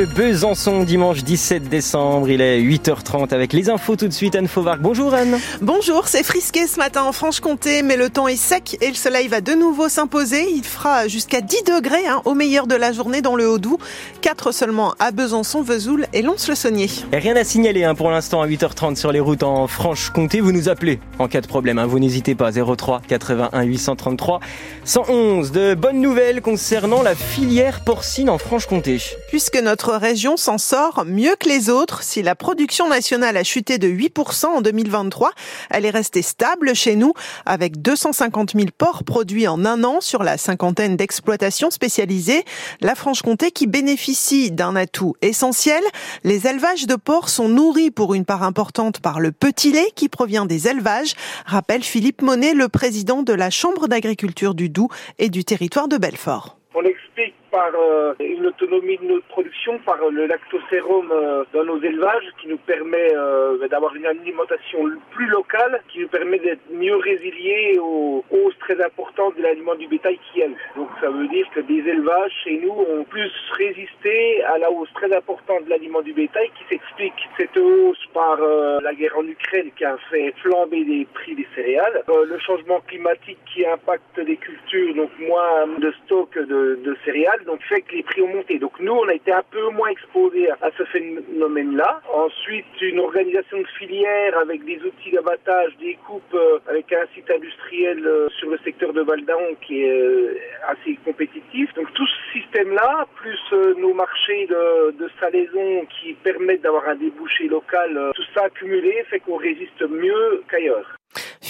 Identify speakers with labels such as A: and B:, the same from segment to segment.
A: de Besançon, dimanche 17 décembre. Il est 8h30 avec les infos tout de suite. Anne Fauvarc. Bonjour Anne.
B: Bonjour, c'est frisqué ce matin en Franche-Comté, mais le temps est sec et le soleil va de nouveau s'imposer. Il fera jusqu'à 10 degrés hein, au meilleur de la journée dans le Haut-Doubs. 4 seulement à Besançon, Vesoul et Lons-le-Saunier.
A: Rien à signaler hein, pour l'instant à 8h30 sur les routes en Franche-Comté. Vous nous appelez en cas de problème. Hein. Vous n'hésitez pas. 03 81 833 111. De bonnes nouvelles concernant la filière porcine en Franche-Comté.
B: Puisque notre région s'en sort mieux que les autres, si la production nationale a chuté de 8% en 2023, elle est restée stable chez nous avec 250 000 porcs produits en un an sur la cinquantaine d'exploitations spécialisées. La Franche-Comté qui bénéficie d'un atout essentiel. Les élevages de porcs sont nourris pour une part importante par le petit lait qui provient des élevages, rappelle Philippe Monet, le président de la Chambre d'agriculture du Doubs et du territoire de Belfort
C: par euh, une autonomie de notre production, par le lactosérum euh, dans nos élevages qui nous permet euh, d'avoir une alimentation plus locale, qui nous permet d'être mieux résiliés aux hausses très importantes de l'aliment du bétail qu'il y a eu. Donc ça veut dire que des élevages chez nous ont plus résisté à la hausse très importante de l'aliment du bétail qui s'explique cette hausse par la guerre en Ukraine qui a fait flamber les prix des céréales, le changement climatique qui impacte les cultures, donc moins de stock de, de céréales donc fait que les prix ont monté. Donc nous, on a été un peu moins exposés à ce phénomène-là. Ensuite, une organisation de filière avec des outils d'abattage, des coupes, euh, avec un site industriel euh, sur le secteur de Valdaon qui est euh, assez compétitif. Donc tout ce système-là, plus nos marchés de, de salaison qui permettent d'avoir un débouché local, tout ça accumulé fait qu'on résiste mieux qu'ailleurs.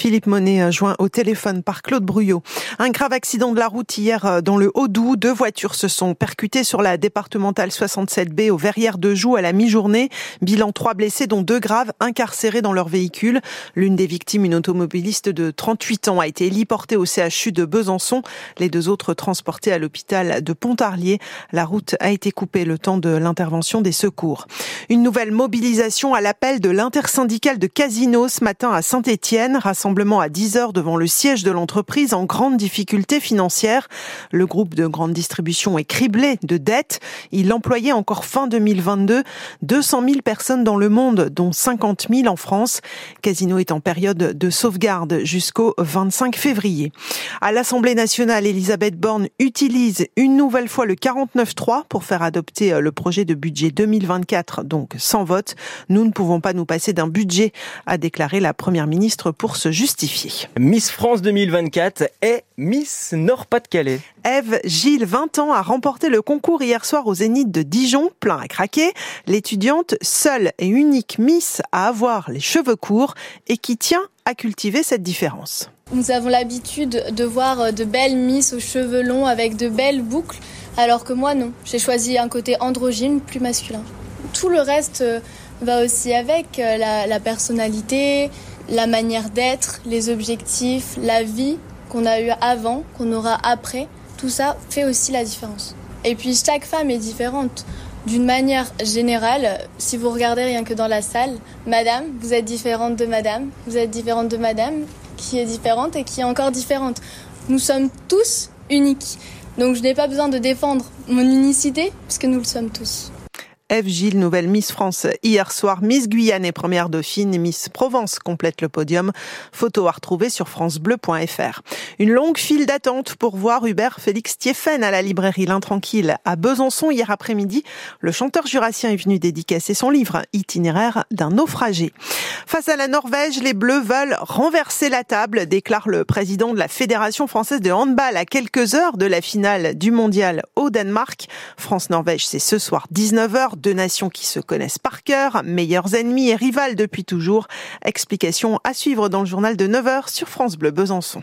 B: Philippe Monet euh, joint au téléphone par Claude Bruyot. Un grave accident de la route hier euh, dans le Haut-Doubs. Deux voitures se sont percutées sur la départementale 67B au Verrières de Joux à la mi-journée. Bilan trois blessés dont deux graves incarcérés dans leur véhicule. L'une des victimes, une automobiliste de 38 ans, a été héliportée au CHU de Besançon. Les deux autres transportés à l'hôpital de Pontarlier. La route a été coupée le temps de l'intervention des secours. Une nouvelle mobilisation à l'appel de l'intersyndicale de Casino ce matin à Saint-Étienne rassemblement à 10 heures devant le siège de l'entreprise en grande difficulté financière. Le groupe de grande distribution est criblé de dettes. Il employait encore fin 2022 200 000 personnes dans le monde, dont 50 000 en France. Casino est en période de sauvegarde jusqu'au 25 février. À l'Assemblée nationale, Elisabeth Borne utilise une nouvelle fois le 49.3 pour faire adopter le projet de budget 2024, donc sans vote. Nous ne pouvons pas nous passer d'un budget, a déclaré la première ministre pour ce justifier.
A: Miss France 2024 est Miss Nord-Pas-de-Calais.
B: Eve Gilles, 20 ans, a remporté le concours hier soir au Zénith de Dijon, plein à craquer. L'étudiante, seule et unique Miss à avoir les cheveux courts et qui tient à cultiver cette différence.
D: Nous avons l'habitude de voir de belles Miss aux cheveux longs avec de belles boucles, alors que moi non. J'ai choisi un côté androgyne, plus masculin. Tout le reste euh, va aussi avec euh, la, la personnalité, la manière d'être, les objectifs, la vie qu'on a eu avant, qu'on aura après, tout ça fait aussi la différence. Et puis chaque femme est différente. D'une manière générale, si vous regardez rien que dans la salle, madame, vous êtes différente de madame, vous êtes différente de madame, qui est différente et qui est encore différente. Nous sommes tous uniques. Donc je n'ai pas besoin de défendre mon unicité, puisque nous le sommes tous.
B: Eve Gilles, nouvelle Miss France hier soir. Miss Guyane est première dauphine. Miss Provence complète le podium. Photo à retrouver sur francebleu.fr. Une longue file d'attente pour voir Hubert Félix Thieffen à la librairie L'Intranquille à Besançon hier après-midi. Le chanteur jurassien est venu dédicacer son livre Itinéraire d'un naufragé. Face à la Norvège, les Bleus veulent renverser la table, déclare le président de la Fédération française de handball à quelques heures de la finale du mondial au Danemark. France-Norvège, c'est ce soir 19h deux nations qui se connaissent par cœur, meilleurs ennemis et rivales depuis toujours. Explication à suivre dans le journal de 9h sur France Bleu Besançon.